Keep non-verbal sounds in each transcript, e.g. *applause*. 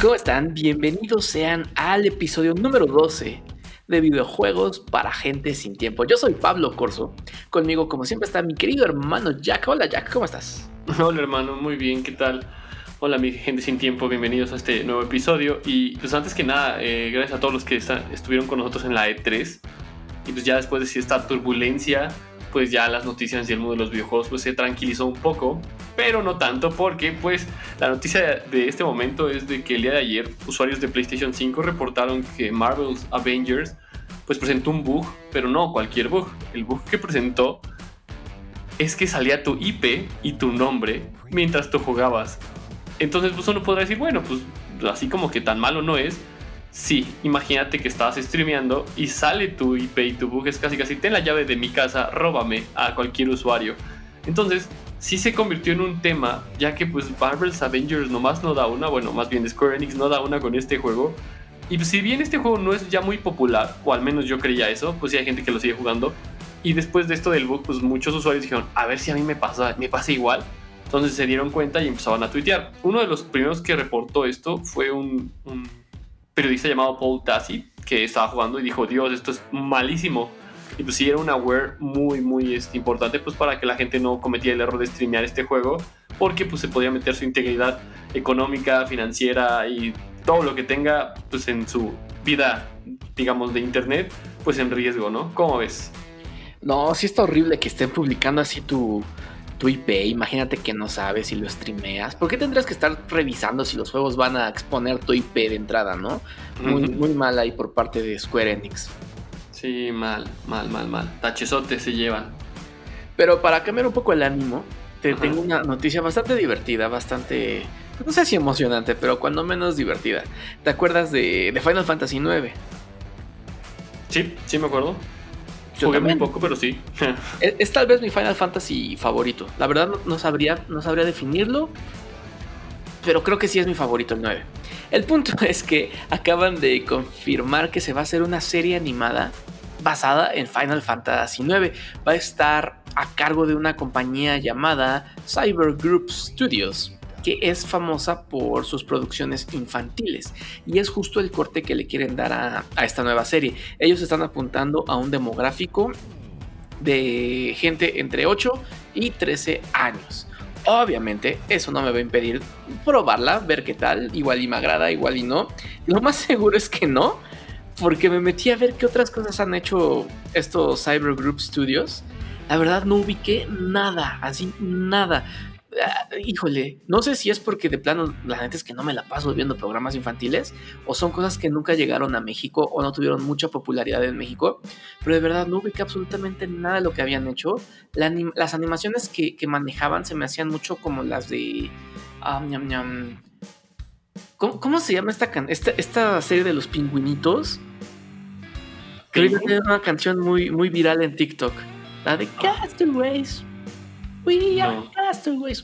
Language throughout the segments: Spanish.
¿cómo están? Bienvenidos sean al episodio número 12 de videojuegos para gente sin tiempo. Yo soy Pablo Corso. Conmigo, como siempre, está mi querido hermano Jack. Hola Jack, ¿cómo estás? Hola hermano, muy bien, ¿qué tal? Hola mi gente sin tiempo, bienvenidos a este nuevo episodio. Y pues antes que nada, eh, gracias a todos los que estuvieron con nosotros en la E3. Y pues ya después de esta turbulencia pues ya las noticias y el mundo de los videojuegos pues se tranquilizó un poco, pero no tanto porque pues la noticia de este momento es de que el día de ayer usuarios de PlayStation 5 reportaron que Marvel's Avengers pues presentó un bug, pero no cualquier bug. El bug que presentó es que salía tu IP y tu nombre mientras tú jugabas. Entonces pues uno podrá decir, bueno, pues así como que tan malo no es, Sí, imagínate que estás streameando y sale tu IP y tu bug es casi casi ten la llave de mi casa, róbame a cualquier usuario. Entonces, sí se convirtió en un tema, ya que pues Marvel's Avengers nomás no da una, bueno, más bien Square Enix no da una con este juego. Y pues, si bien este juego no es ya muy popular, o al menos yo creía eso, pues sí hay gente que lo sigue jugando. Y después de esto del bug, pues muchos usuarios dijeron, a ver si a mí me pasa, me pasa igual. Entonces se dieron cuenta y empezaban a tuitear. Uno de los primeros que reportó esto fue un periodista llamado Paul Tassi que estaba jugando y dijo, Dios, esto es malísimo. Y pues sí, era una aware muy, muy este, importante pues para que la gente no cometiera el error de streamear este juego, porque pues se podía meter su integridad económica, financiera y todo lo que tenga pues en su vida, digamos, de internet, pues en riesgo, ¿no? ¿Cómo ves? No, sí está horrible que estén publicando así tu, tu IP, imagínate que no sabes si lo streameas. ¿Por qué tendrías que estar revisando si los juegos van a exponer tu IP de entrada, no? Muy, muy mal ahí por parte de Square Enix. Sí, mal, mal, mal, mal. Tachesotes se llevan. Pero para cambiar un poco el ánimo, te tengo una noticia bastante divertida, bastante. No sé si emocionante, pero cuando menos divertida. ¿Te acuerdas de, de Final Fantasy IX? Sí, sí me acuerdo. Jugué muy poco, pero sí. *laughs* es, tal vez mi Final Fantasy favorito. La verdad no, sabría, no sabría definirlo, pero creo que sí es mi favorito el 9. El punto *laughs* es que acaban de confirmar que se va a hacer una serie animada basada en Final Fantasy IX. Va a estar a cargo de una compañía llamada Cyber Group Studios que es famosa por sus producciones infantiles y es justo el corte que le quieren dar a, esta nueva serie. Ellos están apuntando a un demográfico de gente entre 8 y 13 años. Obviamente, eso no me va a impedir probarla, ver qué tal, igual y me agrada, igual y no. Lo más seguro es que no, porque me metí a ver qué otras cosas han hecho estos Cyber Group Studios. La verdad no ubiqué nada, así nada. Ah, híjole, no sé si es porque de plano la gente es que no me la paso viendo programas infantiles o son cosas que nunca llegaron a México o no tuvieron mucha popularidad en México, pero de verdad no ubiqué absolutamente nada de lo que habían hecho. las animaciones que, manejaban se me hacían mucho como las de... ¿Cómo, se llama esta, esta, serie de los pingüinitos? Creo que tiene una canción muy, muy viral en TikTok. La de Castaways.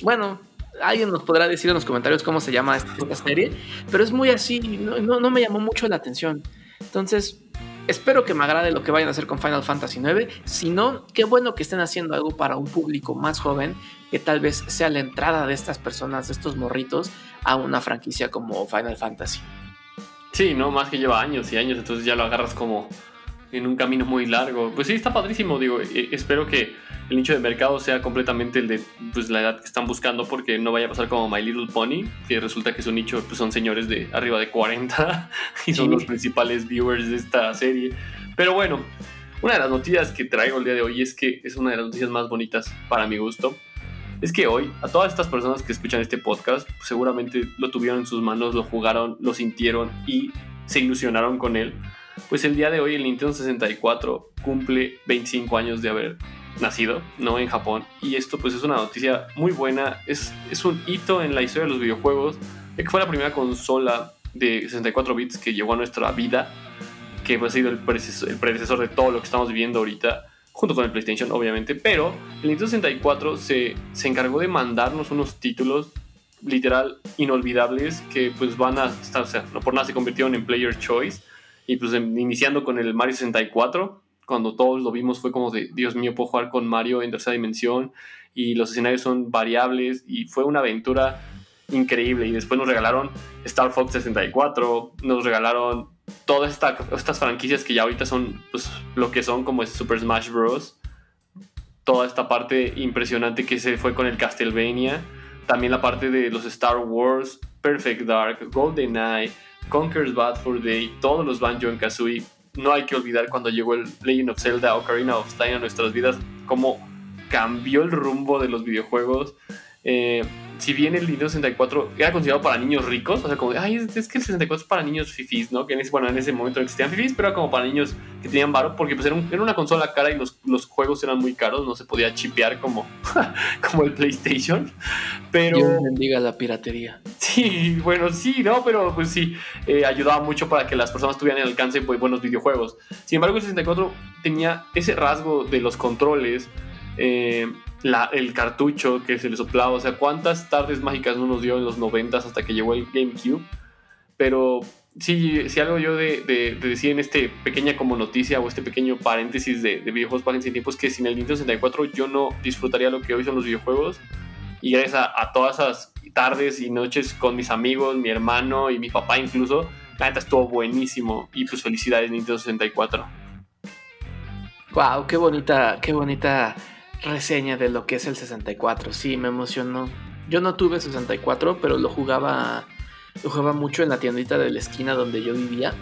Bueno, alguien nos podrá decir en los comentarios cómo se llama esta, serie, pero es muy así, no, me llamó mucho la atención. Entonces, espero que me agrade lo que vayan a hacer con Final Fantasy IX. Si no, qué bueno que estén haciendo algo para un público más joven, que tal vez sea la entrada de estas personas, de estos morritos, a una franquicia como Final Fantasy. Sí, no, más que lleva años y años, entonces ya lo agarras como en un camino muy largo. Pues sí, está padrísimo, digo, eh, espero que el nicho de mercado sea completamente el de pues, la edad que están buscando, porque no vaya a pasar como My Little Pony, que resulta que su nicho pues, son señores de arriba de 40 *laughs* y son los principales viewers de esta serie. Pero bueno, una de las noticias que traigo el día de hoy es que es una de las noticias más bonitas para mi gusto. Es que hoy, a todas estas personas que escuchan este podcast, seguramente lo tuvieron en sus manos, lo jugaron, lo sintieron y se ilusionaron con él pues el día de hoy el Nintendo 64 cumple 25 años de haber nacido, ¿no? En Japón. Y esto pues es una noticia muy buena, es, es un hito en la historia de los videojuegos, ya que fue la primera consola de 64 bits que llegó a nuestra vida, que pues, ha sido el predecesor, el predecesor de todo lo que estamos viviendo ahorita, junto con el PlayStation obviamente, pero el Nintendo 64 se, se encargó de mandarnos unos títulos literal inolvidables que pues van a estar, o sea, no por nada se convirtieron en Player Choice y pues em, iniciando con el Mario 64, cuando todos lo vimos fue como de, Dios mío, puedo jugar con Mario en tercera dimensión y los escenarios son variables y fue una aventura increíble. Y después nos regalaron Star Fox 64, nos regalaron todas estas franquicias que ya ahorita son pues, lo que son, como Super Smash Bros. Toda esta parte impresionante que se fue con el Castlevania. También la parte de los Star Wars, Perfect Dark, GoldenEye, Conker's Bad for Day, todos los Banjo en Kazooie. No hay que olvidar cuando llegó el Legend of Zelda Ocarina of Time a nuestras vidas, cómo cambió el rumbo de los videojuegos. Eh, si bien el Nintendo 64 era considerado para niños ricos, o sea, como, ay, es, que el 64 es para niños fifís, ¿no? Que en ese, bueno, en ese momento no existían fifís, pero era como para niños que tenían varo, porque pues era, una consola cara y los, los, juegos eran muy caros, no se podía chipear como, *laughs* como el PlayStation. Pero... Dios bendiga la piratería. Sí, bueno, sí, ¿no? Pero pues sí, eh, ayudaba mucho para que las personas tuvieran el alcance pues, buenos videojuegos. Sin embargo, el 64 tenía ese rasgo de los controles. Eh, el cartucho que se le soplaba. O sea, cuántas tardes mágicas no nos dio en los 90 hasta que llegó el GameCube. Pero sí, si algo yo de, decir en este pequeña como noticia o este pequeño paréntesis de, videojuegos para ese tiempo es que sin el Nintendo 64 yo no disfrutaría lo que hoy son los videojuegos. Y gracias a, todas esas tardes y noches con mis amigos, mi hermano y mi papá incluso, la neta estuvo buenísimo. Y pues felicidades Nintendo 64. Wow, qué bonita, qué bonita reseña de lo que es el 64. Sí, me emocionó. Yo no tuve 64, pero lo jugaba, lo jugaba mucho en la tiendita de la esquina donde yo vivía.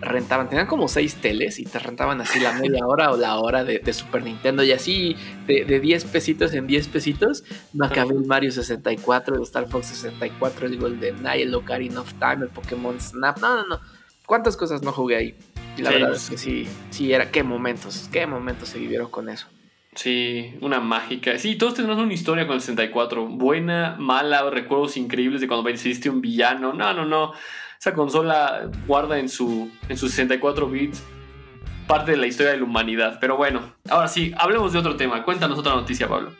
Rentaban, tenían como seis teles y te rentaban así la media *laughs* hora o la hora de, Super Nintendo. Y así de, de, 10 pesitos en 10 pesitos, me acabé el Mario 64, el Star Fox 64, el Golden el Ocarina of Time, el Pokémon Snap. No, no, no. ¿Cuántas cosas no jugué ahí? Y la verdad es que sí, sí, era qué momentos, qué momentos se vivieron con eso. Sí, una mágica. Sí, todos tenemos una historia con el 64. Buena, mala, recuerdos increíbles de cuando venciste un villano. No, no, no. Esa consola guarda en su en sus 64 bits parte de la historia de la humanidad. Pero bueno, ahora sí, hablemos de otro tema. Cuéntanos otra noticia, Pablo.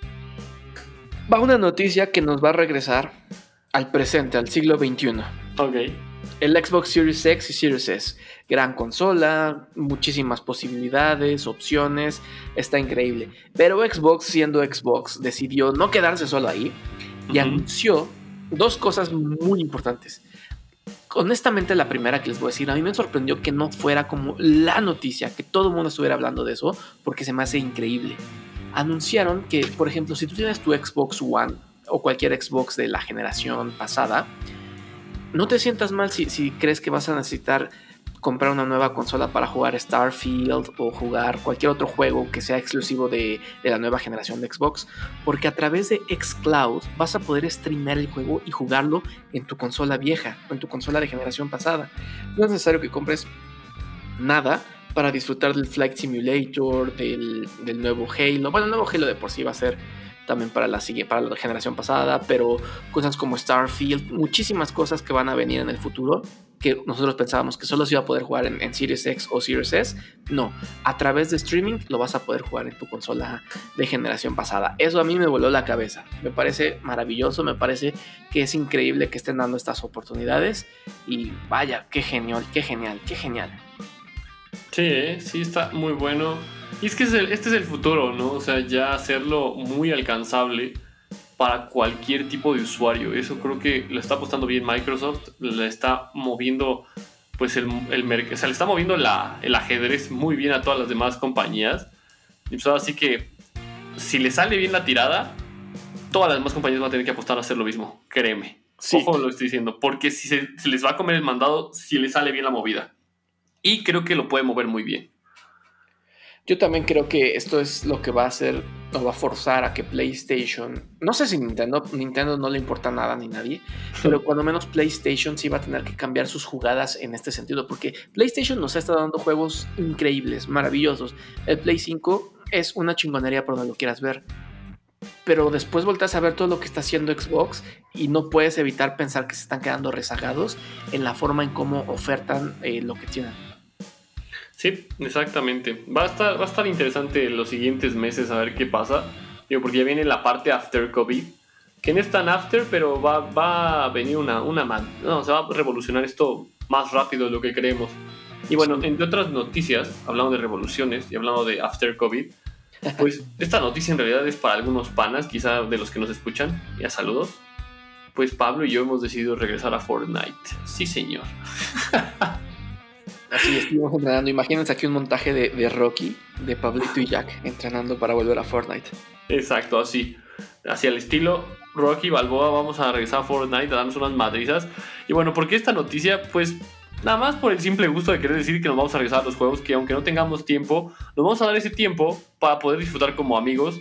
Va una noticia que nos va a regresar al presente, al siglo XXI. Ok el Xbox Series X y Series S. Gran consola, muchísimas posibilidades, opciones, está increíble. Pero Xbox, siendo Xbox, decidió no quedarse solo ahí y anunció dos cosas muy importantes. Honestamente, la primera que les voy a decir, a mí me sorprendió que no fuera como la noticia, que todo el mundo estuviera hablando de eso, porque se me hace increíble. Anunciaron que, por ejemplo, si tú tienes tu Xbox One o cualquier Xbox de la generación pasada, no te sientas mal si, crees que vas a necesitar comprar una nueva consola para jugar Starfield o jugar cualquier otro juego que sea exclusivo de, la nueva generación de Xbox, porque a través de Xcloud vas a poder streamear el juego y jugarlo en tu consola vieja o en tu consola de generación pasada. No es necesario que compres nada para disfrutar del Flight Simulator, del, del nuevo Halo. Bueno, el nuevo Halo de por sí va a ser también para la, para la generación pasada, pero cosas como Starfield, muchísimas cosas que van a venir en el futuro que nosotros pensábamos que solo se iba a poder jugar en, Series X o Series S. No, a través de streaming lo vas a poder jugar en tu consola de generación pasada. Eso a mí me voló la cabeza. Me parece maravilloso, me parece que es increíble que estén dando estas oportunidades. Y vaya, qué genial, qué genial, qué genial. Sí, ¿eh? sí, está muy bueno. Y es que este es el futuro, ¿no? O sea, ya hacerlo muy alcanzable para cualquier tipo de usuario. Eso creo que lo está apostando bien Microsoft, le está moviendo pues el, el mercado, o sea, le está moviendo la, el ajedrez muy bien a todas las demás compañías. Y pues así que si le sale bien la tirada, todas las demás compañías van a tener que apostar a hacer lo mismo, créeme. Sí. Ojo lo estoy diciendo, porque si se, se les va a comer el mandado, si le sale bien la movida. Y creo que lo puede mover muy bien. Yo también creo que esto es lo que va a hacer o va a forzar a que PlayStation, no sé si Nintendo, Nintendo no le importa nada ni nadie, *laughs* pero cuando menos PlayStation sí va a tener que cambiar sus jugadas en este sentido, porque PlayStation nos está dando juegos increíbles, maravillosos. El Play 5 es una chingonería por donde lo quieras ver. Pero después volteas a ver todo lo que está haciendo Xbox y no puedes evitar pensar que se están quedando rezagados en la forma en cómo ofertan eh, lo que tienen. Sí, exactamente. Va a estar, va a estar interesante los siguientes meses a ver qué pasa. Digo, porque ya viene la parte after COVID. Que no es tan after, pero va, va a venir una, una No, se va a revolucionar esto más rápido de lo que creemos. Y bueno, entre otras noticias, hablando de revoluciones y hablando de after COVID, *laughs* pues esta noticia en realidad es para algunos panas, quizá de los que nos escuchan. Ya saludos. pues Pablo y yo hemos decidido regresar a Fortnite. Sí, señor. *laughs* Así estuvimos entrenando. Imagínense aquí un montaje de, de, Rocky, de Pablito y Jack, entrenando para volver a Fortnite. Exacto, así. Hacia el estilo Rocky Balboa, vamos a regresar a Fortnite a darnos unas madrizas. Y bueno, ¿por qué esta noticia? Pues nada más por el simple gusto de querer decir que nos vamos a regresar a los juegos, que aunque no tengamos tiempo, nos vamos a dar ese tiempo para poder disfrutar como amigos.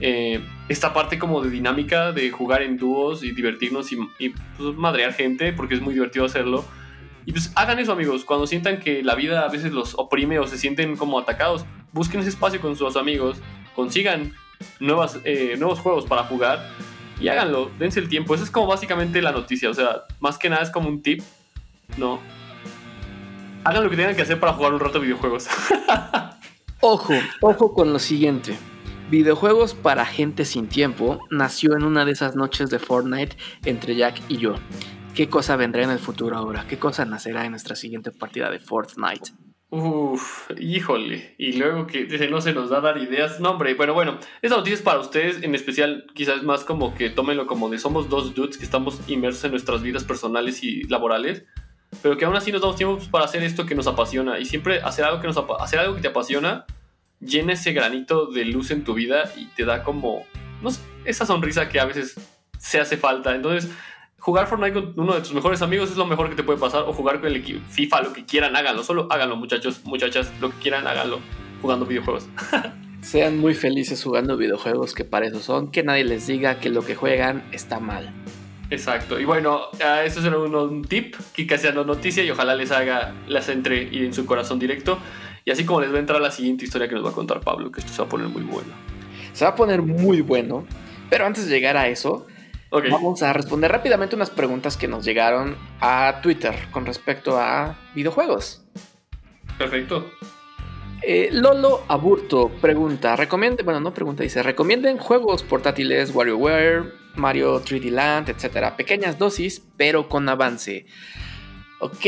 Eh, esta parte como de dinámica de jugar en dúos y divertirnos y, y pues, madrear gente, porque es muy divertido hacerlo. Y pues hagan eso amigos, cuando sientan que la vida a veces los oprime o se sienten como atacados, busquen ese espacio con sus amigos, consigan nuevas, eh, nuevos juegos para jugar y háganlo, dense el tiempo. Esa es como básicamente la noticia, o sea, más que nada es como un tip, ¿no? Hagan lo que tengan que hacer para jugar un rato videojuegos. *laughs* ojo, ojo con lo siguiente. Videojuegos para gente sin tiempo nació en una de esas noches de Fortnite entre Jack y yo. ¿Qué cosa vendrá en el futuro ahora? ¿Qué cosa nacerá en nuestra siguiente partida de Fortnite? Uf, híjole. Y luego que no se nos da dar ideas. No, hombre, bueno, bueno. Esta noticia es para ustedes, en especial, quizás más como que tómenlo como de somos dos dudes que estamos inmersos en nuestras vidas personales y laborales. Pero que aún así nos damos tiempo para hacer esto que nos apasiona. Y siempre hacer algo que, nos hacer algo que te apasiona llena ese granito de luz en tu vida y te da como, no sé, esa sonrisa que a veces se hace falta. Entonces, jugar Fortnite con uno de tus mejores amigos es lo mejor que te puede pasar. O jugar con el equipo FIFA, lo que quieran, háganlo. Solo háganlo, muchachos, muchachas, lo que quieran, háganlo. Jugando videojuegos. *laughs* Sean muy felices jugando videojuegos, que para eso son. Que nadie les diga que lo que juegan está mal. Exacto. Y bueno, eso es un, tip que casi no noticia y ojalá les haga, las entre y en su corazón directo. Y así como les va a entrar la siguiente historia que nos va a contar Pablo, que esto se va a poner muy bueno. Se va a poner muy bueno. Pero antes de llegar a eso, Vamos a responder rápidamente unas preguntas que nos llegaron a Twitter con respecto a videojuegos. Perfecto. Eh, Lolo Aburto pregunta, recomiende, bueno, no pregunta, dice, recomienden juegos portátiles WarioWare, Mario 3D Land, etcétera. Pequeñas dosis, pero con avance. Ok,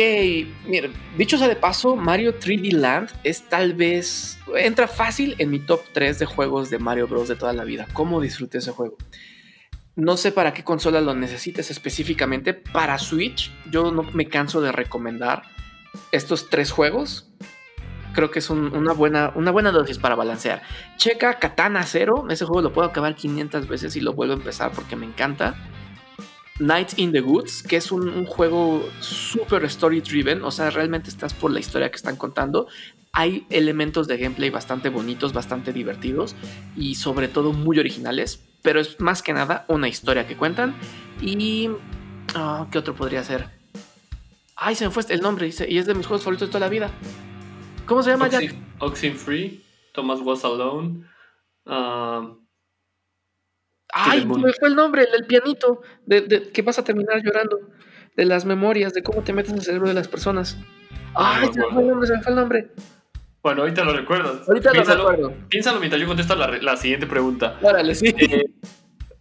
mira, dicho sea de paso, Mario 3D Land es tal vez, entra fácil en mi top 3 de juegos de Mario Bros. de toda la vida. ¿Cómo disfruté ese juego? No sé para qué consola lo necesites específicamente. Para Switch, yo no me canso de recomendar estos tres juegos. Creo que es una, buena, una buena dosis para balancear. Checa Katana Zero. Ese juego lo puedo acabar 500 veces y lo vuelvo a empezar porque me encanta. Night in the Woods, que es un, juego super story driven, o sea, realmente estás por la historia que están contando. Hay elementos de gameplay bastante bonitos, bastante divertidos y sobre todo muy originales pero es más que nada una historia que cuentan. Y. Ah, ¿Qué otro podría ser? Ay, se me fue el nombre y es de mis juegos favoritos de toda la vida. ¿Cómo se llama Jack? Free, Thomas Was Alone. Ah, Ay, se me fue el nombre, el, pianito, de, que vas a terminar llorando. De las memorias, de cómo te metes en el cerebro de las personas. Ay, se me fue el nombre, se me fue el nombre. Bueno, ahorita lo recuerdas. Ahorita piénsalo, lo recuerdo. Piénsalo mientras yo contesto la, siguiente pregunta. Órale, sí. Eh,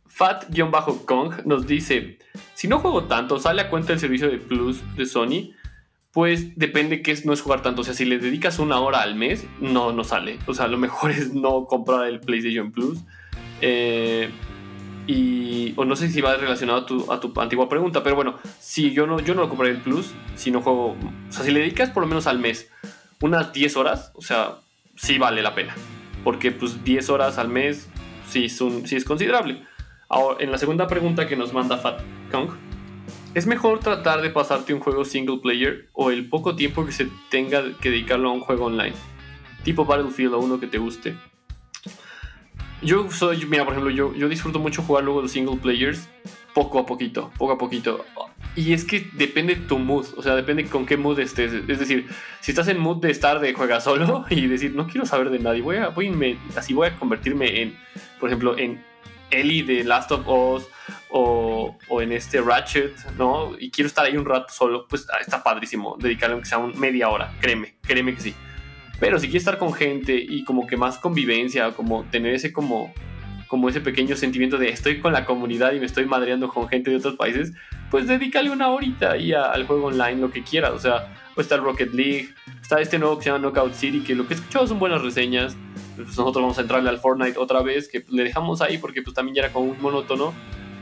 Fat-Kong nos dice: Si no juego tanto, ¿sale a cuenta el servicio de Plus de Sony? Pues depende que no es jugar tanto. O sea, si le dedicas una hora al mes, no, no sale. O sea, lo mejor *laughs* es no comprar el PlayStation Plus. Eh, y o no sé si va relacionado a tu, a tu antigua pregunta, pero bueno, si yo no, yo no lo compraré el Plus, si no juego, o sea, si le dedicas por lo menos al mes unas 10 horas, o sea, sí vale la pena. Porque pues 10 horas al mes sí es, sí es considerable. Ahora, en la segunda pregunta que nos manda Fat Kong, ¿es mejor tratar de pasarte un juego single player o el poco tiempo que se tenga que dedicarlo a un juego online? Tipo Battlefield o uno que te guste. Yo soy, mira, por ejemplo, yo, yo disfruto mucho jugar luego los single players poco a poquito, poco a poquito. Y es que depende tu mood, o sea, depende con qué mood estés. Es decir, si estás en mood de estar de juega solo *laughs* y decir, no quiero saber de nadie, voy a, voy así voy a convertirme en, por ejemplo, en Ellie de Last of Us o, o, en este Ratchet, ¿no? Y quiero estar ahí un rato solo, pues ah, está padrísimo dedicarle aunque sea un media hora, créeme, créeme que sí. Pero si quieres estar con gente y como que más convivencia, como tener ese como como ese pequeño sentimiento de estoy con la comunidad y me estoy madreando con gente de otros países, pues dedícale una horita ahí al juego online, lo que quieras. O sea, pues está el Rocket League, está este nuevo que se llama Knockout City, que lo que he escuchado son buenas reseñas. Pues nosotros vamos a entrarle al Fortnite otra vez, que le dejamos ahí porque pues también ya era como un monótono.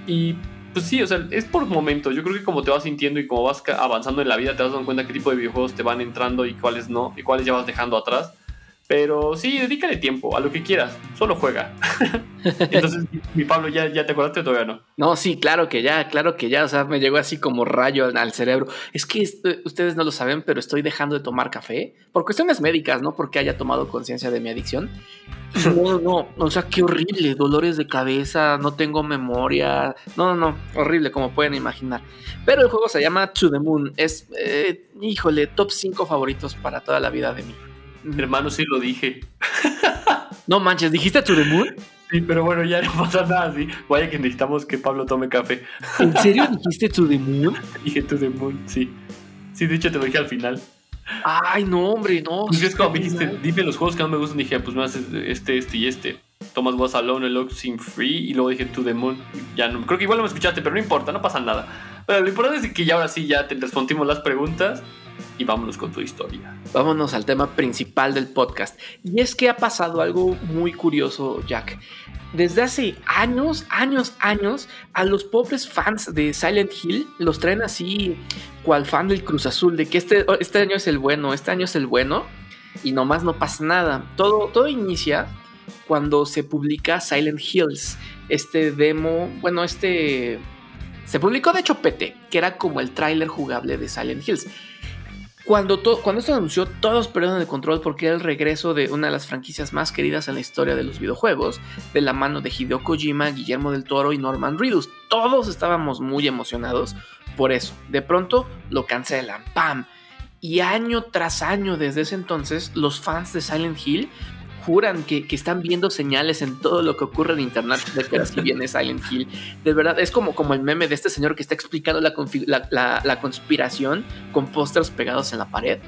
Y pues sí, o sea, es por momentos. Yo creo que como te vas sintiendo y como vas avanzando en la vida, te vas dando cuenta qué tipo de videojuegos te van entrando y cuáles no, y cuáles ya vas dejando atrás. Pero sí, dedícale tiempo a lo que quieras, solo juega. *laughs* Entonces, mi Pablo, ¿ya, ¿ya te acordaste o todavía no? No, sí, claro que ya, claro que ya, o sea, me llegó así como rayo al, cerebro. Es que ustedes no lo saben, pero estoy dejando de tomar café por cuestiones médicas, no porque haya tomado conciencia de mi adicción. No, *laughs* no, o sea, qué horrible, dolores de cabeza, no tengo memoria, no, no, no, horrible, como pueden imaginar. Pero el juego se llama To the Moon, es, eh, híjole, top 5 favoritos para toda la vida de mí. Mi hermano sí lo dije. No manches, ¿dijiste To the Moon? Sí, pero bueno, ya no pasa nada, sí. Vaya que necesitamos que Pablo tome café. ¿En serio dijiste To the Moon? Dije To the Moon, sí. Sí, de hecho te lo dije al final. Ay, no, hombre, no. Pues es como me dijiste, dime los juegos que no me gustan. Dije, pues más este, este y este. Thomas Was Alone, el Sin Free y luego dije To the Moon. Ya no, creo que igual no me escuchaste, pero no importa, no pasa nada. Pero lo importante es que ya ahora sí ya te respondimos las preguntas y vámonos con tu historia. Vámonos al tema principal del podcast. Y es que ha pasado algo muy curioso, Jack. Desde hace años, años, años, a los pobres fans de Silent Hill los traen así, cual fan del Cruz Azul, de que este, este año es el bueno, este año es el bueno, y nomás no pasa nada. Todo, todo inicia cuando se publica Silent Hills, este demo, bueno, este... Se publicó de hecho PT, que era como el tráiler jugable de Silent Hills. Cuando, cuando esto anunció, todos perdieron el control porque era el regreso de una de las franquicias más queridas en la historia de los videojuegos, de la mano de Hideo Kojima, Guillermo del Toro y Norman Reedus. Todos estábamos muy emocionados por eso. De pronto lo cancelan, ¡pam! Y año tras año desde ese entonces, los fans de Silent Hill juran que, están viendo señales en todo lo que ocurre en internet de que así viene Silent Hill. De verdad, es como, como el meme de este señor que está explicando la, la, conspiración con pósters pegados en la pared.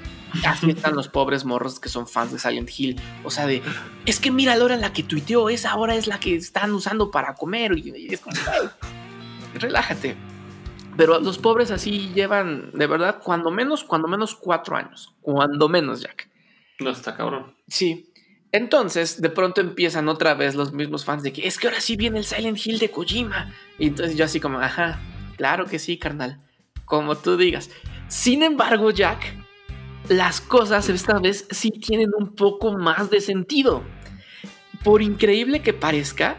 Así están los pobres morros que son fans de Silent Hill. O sea, de es que mira la hora en la que tuiteó, esa hora es la que están usando para comer. Y, es como, relájate. Pero los pobres así llevan, de verdad, cuando menos, cuando menos cuatro años. Cuando menos, Jack. No está cabrón. Sí. Entonces, de pronto empiezan otra vez los mismos fans de que es que ahora sí viene el Silent Hill de Kojima. Y entonces yo así como, ajá, claro que sí, carnal. Como tú digas. Sin embargo, Jack, las cosas esta vez sí tienen un poco más de sentido. Por increíble que parezca,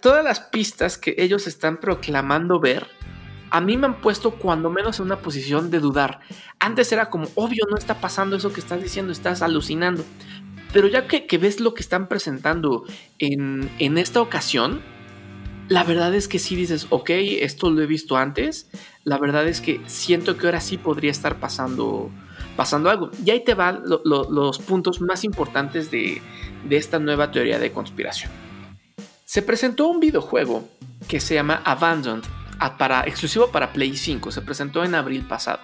todas las pistas que ellos están proclamando ver, a mí me han puesto cuando menos en una posición de dudar. Antes era como, obvio, no está pasando eso que estás diciendo, estás alucinando. Pero ya que, ves lo que están presentando en, esta ocasión, la verdad es que sí dices, ok, esto lo he visto antes. La verdad es que siento que ahora sí podría estar pasando, pasando algo. Y ahí te van los puntos más importantes de, esta nueva teoría de conspiración. Se presentó un videojuego que se llama Abandoned, para, exclusivo para Play 5. Se presentó en abril pasado.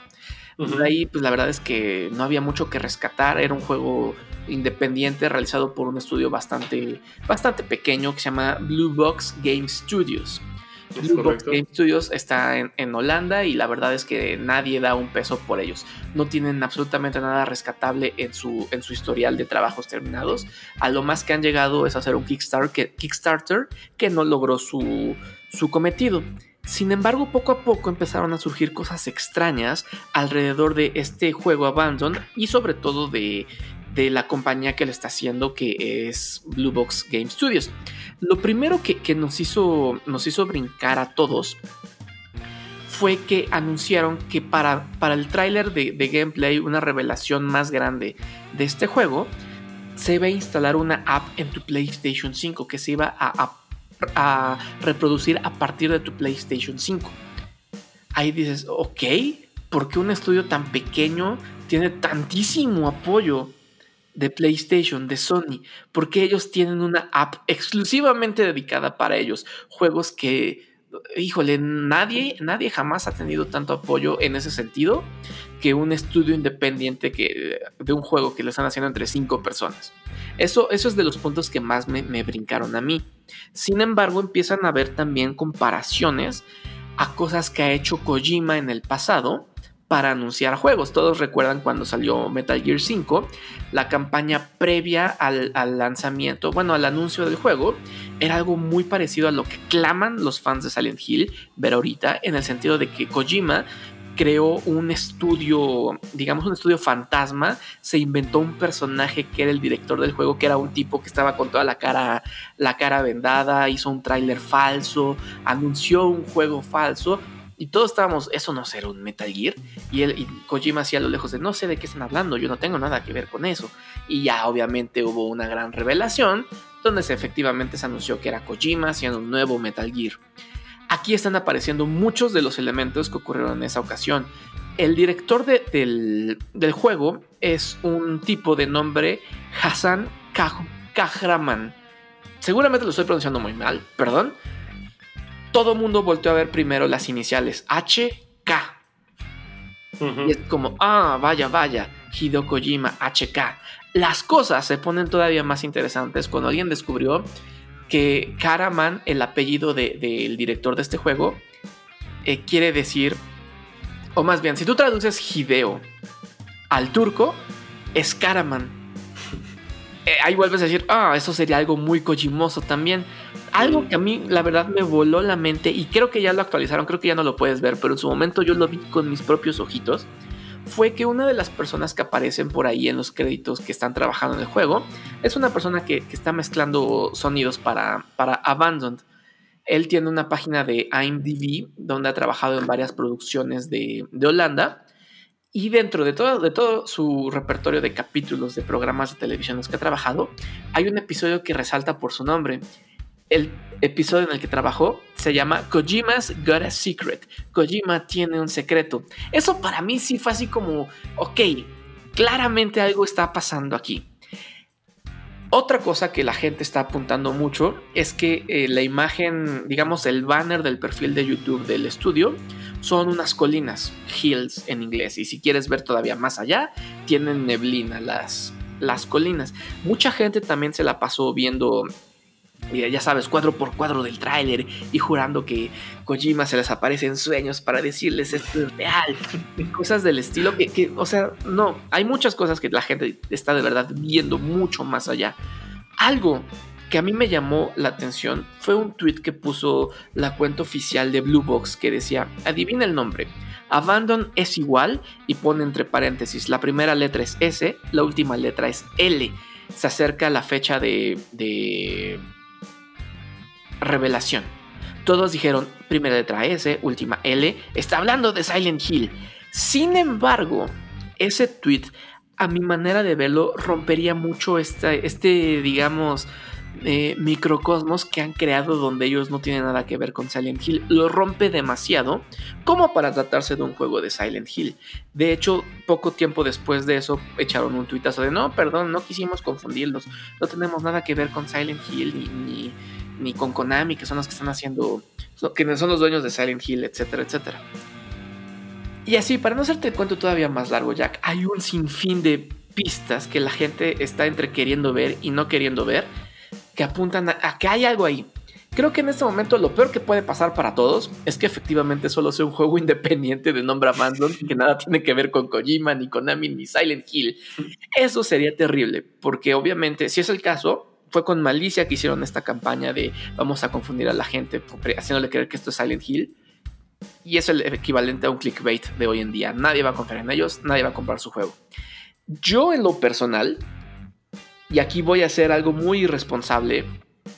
Ahí, pues la verdad es que no había mucho que rescatar. Era un juego independiente realizado por un estudio bastante, bastante pequeño que se llama Blue Box Game Studios. Blue Box Game Studios está en, Holanda y la verdad es que nadie da un peso por ellos. No tienen absolutamente nada rescatable en su, en su historial de trabajos terminados. A lo más que han llegado es hacer un Kickstarter que, Kickstarter que no logró su, su cometido. Sin embargo, poco a poco empezaron a surgir cosas extrañas alrededor de este juego Abandon y sobre todo de, de la compañía que lo está haciendo, que es Blue Box Game Studios. Lo primero que, nos, hizo, nos hizo brincar a todos fue que anunciaron que para, para el tráiler de, gameplay, una revelación más grande de este juego, se iba a instalar una app en tu PlayStation 5 que se iba a, a reproducir a partir de tu PlayStation 5. Ahí dices, ok, ¿por qué un estudio tan pequeño tiene tantísimo apoyo de PlayStation, de Sony, porque ellos tienen una app exclusivamente dedicada para ellos. Juegos que, híjole, nadie, nadie jamás ha tenido tanto apoyo en ese sentido que un estudio independiente que, de un juego que lo están haciendo entre cinco personas. Eso, eso es de los puntos que más me, me brincaron a mí. Sin embargo, empiezan a haber también comparaciones a cosas que ha hecho Kojima en el pasado para anunciar juegos. Todos recuerdan cuando salió Metal Gear 5, la campaña previa al, lanzamiento, bueno, al anuncio del juego, era algo muy parecido a lo que claman los fans de Silent Hill ver ahorita, en el sentido de que Kojima creó un estudio, digamos un estudio fantasma, se inventó un personaje que era el director del juego, que era un tipo que estaba con toda la cara, la cara vendada, hizo un tráiler falso, anunció un juego falso. Y todos estábamos, eso no será un Metal Gear. Y, él, y Kojima hacía a lo lejos de, no sé de qué están hablando, yo no tengo nada que ver con eso. Y ya obviamente hubo una gran revelación, donde se efectivamente se anunció que era Kojima haciendo un nuevo Metal Gear. Aquí están apareciendo muchos de los elementos que ocurrieron en esa ocasión. El director del, juego es un tipo de nombre Hassan Kahraman. Seguramente lo estoy pronunciando muy mal, perdón. Todo mundo volteó a ver primero las iniciales HK. Y es como, ah, vaya, vaya, Hideo Kojima HK. Las cosas se ponen todavía más interesantes cuando alguien descubrió que Karaman, el apellido del director de este juego, eh, quiere decir, o más bien, si tú traduces Hideo al turco, es Karaman. *laughs* Eh, ahí vuelves a decir, ah, eso sería algo muy kojimoso también. Algo que a mí, la verdad, me voló la mente y creo que ya lo actualizaron, creo que ya no lo puedes ver, pero en su momento yo lo vi con mis propios ojitos fue que una de las personas que aparecen por ahí en los créditos que están trabajando en el juego es una persona que, está mezclando sonidos para, para Abandoned. Él tiene una página de IMDb donde ha trabajado en varias producciones de, Holanda. Y dentro de todo, de todo su repertorio de capítulos de programas de televisión que ha trabajado, hay un episodio que resalta por su nombre el episodio en el que trabajó se llama Kojima's Got a Secret. Kojima tiene un secreto. Eso para mí sí fue así como, ok, claramente algo está pasando aquí. Otra cosa que la gente está apuntando mucho es que eh, la imagen, digamos, el banner del perfil de YouTube del estudio son unas colinas, hills en inglés. Y si quieres ver todavía más allá, tienen neblina las, las colinas. Mucha gente también se la pasó viendo ya sabes, cuadro por cuadro del tráiler y jurando que Kojima se les aparece en sueños para decirles esto es real. Cosas del estilo que, o sea, no, hay muchas cosas que la gente está de verdad viendo mucho más allá. Algo que a mí me llamó la atención fue un tweet que puso la cuenta oficial de Blue Box que decía, adivina el nombre. Abandon es igual y pone entre paréntesis, la primera letra es S, la última letra es L. Se acerca la fecha de revelación. Todos dijeron primera letra S, última L, está hablando de Silent Hill. Sin embargo, ese tweet, a mi manera de verlo, rompería mucho este, este digamos, eh, microcosmos que han creado donde ellos no tienen nada que ver con Silent Hill. Lo rompe demasiado como para tratarse de un juego de Silent Hill. De hecho, poco tiempo después de eso echaron un tuitazo de no, perdón, no quisimos confundirlos. No tenemos nada que ver con Silent Hill ni ni con Konami, que son los que están haciendo, que son los dueños de Silent Hill, etcétera, etcétera. Y así, para no hacerte el cuento todavía más largo, Jack, hay un sinfín de pistas que la gente está entre queriendo ver y no queriendo ver, que apuntan a, que hay algo ahí. Creo que en este momento lo peor que puede pasar para todos es que efectivamente solo sea un juego *laughs* independiente de nombre Abandon que nada tiene que ver con Kojima, ni Konami, ni Silent Hill. Eso sería terrible, porque obviamente, si es el caso, fue con malicia que hicieron esta campaña de vamos a confundir a la gente haciéndole creer que esto es Silent Hill. Y es el equivalente a un clickbait de hoy en día. Nadie va a confiar en ellos, nadie va a comprar su juego. Yo en lo personal, y aquí voy a hacer algo muy irresponsable,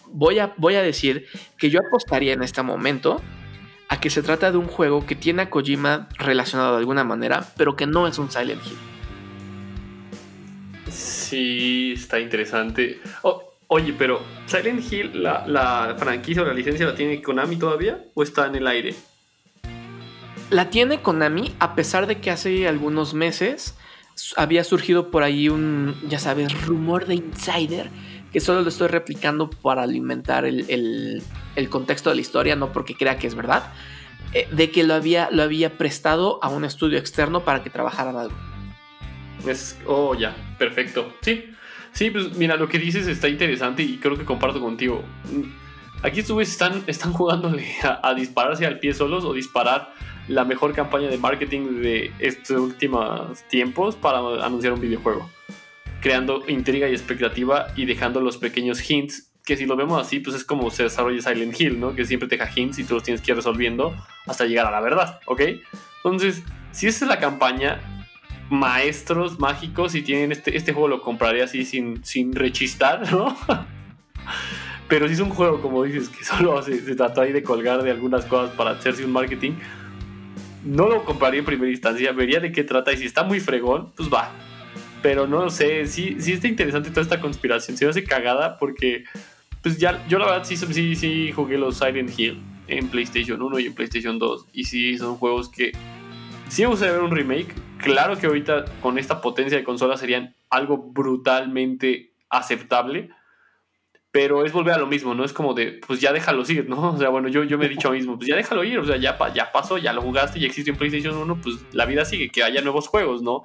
voy a, voy a decir que yo apostaría en este momento a que se trata de un juego que tiene a Kojima relacionado de alguna manera, pero que no es un Silent Hill. Sí, está interesante. Oh, Oye, pero Silent Hill, la, franquicia o la licencia la tiene Konami todavía o está en el aire? La tiene Konami a pesar de que hace algunos meses había surgido por ahí un, ya sabes, rumor de insider que solo lo estoy replicando para alimentar el, contexto de la historia, no porque crea que es verdad, eh, de que lo había, lo había prestado a un estudio externo para que trabajaran algo. Es, oh, ya, perfecto. Sí, Sí, pues mira, lo que dices está interesante y creo que comparto contigo. Aquí estos están, están jugándole a, a, dispararse al pie solos o disparar la mejor campaña de marketing de estos últimos tiempos para anunciar un videojuego. Creando intriga y expectativa y dejando los pequeños hints que si lo vemos así, pues es como se desarrolla Silent Hill, ¿no? Que siempre te deja hints y tú los tienes que ir resolviendo hasta llegar a la verdad, ¿ok? Entonces, si esa es la campaña, maestros mágicos, y tienen este, este juego lo compraría así sin, sin rechistar, ¿no? *laughs* Pero si es un juego, como dices, que solo se, se trató ahí de colgar de algunas cosas para hacerse un marketing, no lo compraría en primera instancia, vería de qué trata y si está muy fregón, pues va. Pero no sé, sí, sí está interesante toda esta conspiración, se me hace cagada porque pues ya, yo la verdad sí, sí, sí jugué los Silent Hill en PlayStation 1 y en PlayStation 2. Y sí, son juegos que si me gustaría ver un remake. Claro que ahorita con esta potencia de consola serían algo brutalmente aceptable. Pero es volver a lo mismo, ¿no? Es como de, pues ya déjalo ir, ¿no? *laughs* O sea, bueno, yo, yo me he dicho mismo, pues ya déjalo ir, o sea, ya, ya pasó, ya lo jugaste, ya existe en PlayStation 1, pues la vida sigue, que haya nuevos juegos, ¿no?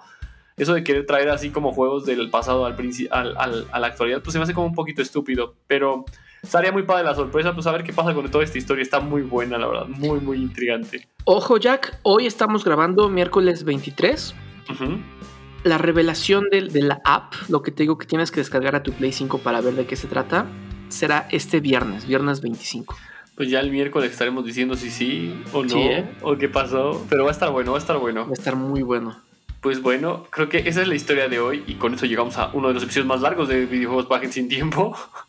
eso de querer traer así como juegos del pasado al, al, al, a la actualidad, pues se me hace como un poquito estúpido. Pero estaría muy padre la sorpresa, pues a ver qué pasa con toda esta historia. Está muy buena, la verdad, muy, muy intrigante. Ojo, Jack, hoy estamos grabando miércoles 23. La revelación de, de, la app, lo que te digo que tienes que descargar a tu Play 5 para ver de qué se trata, será este viernes, viernes 25. Pues ya el miércoles estaremos diciendo si sí o no, ¿eh? o qué pasó, pero va a estar bueno, va a estar bueno. Va a estar muy bueno. Pues bueno, creo que esa es la historia de hoy y con eso llegamos a uno de los episodios más largos de videojuegos Bajen sin tiempo. *laughs*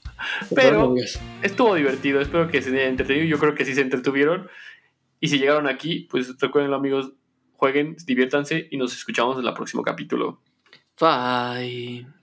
Pero estuvo divertido, espero que se hayan entretenido. Yo creo que sí se entretuvieron. Y si llegaron aquí, pues recuerden amigos, jueguen, diviértanse y nos escuchamos en el próximo capítulo. Bye.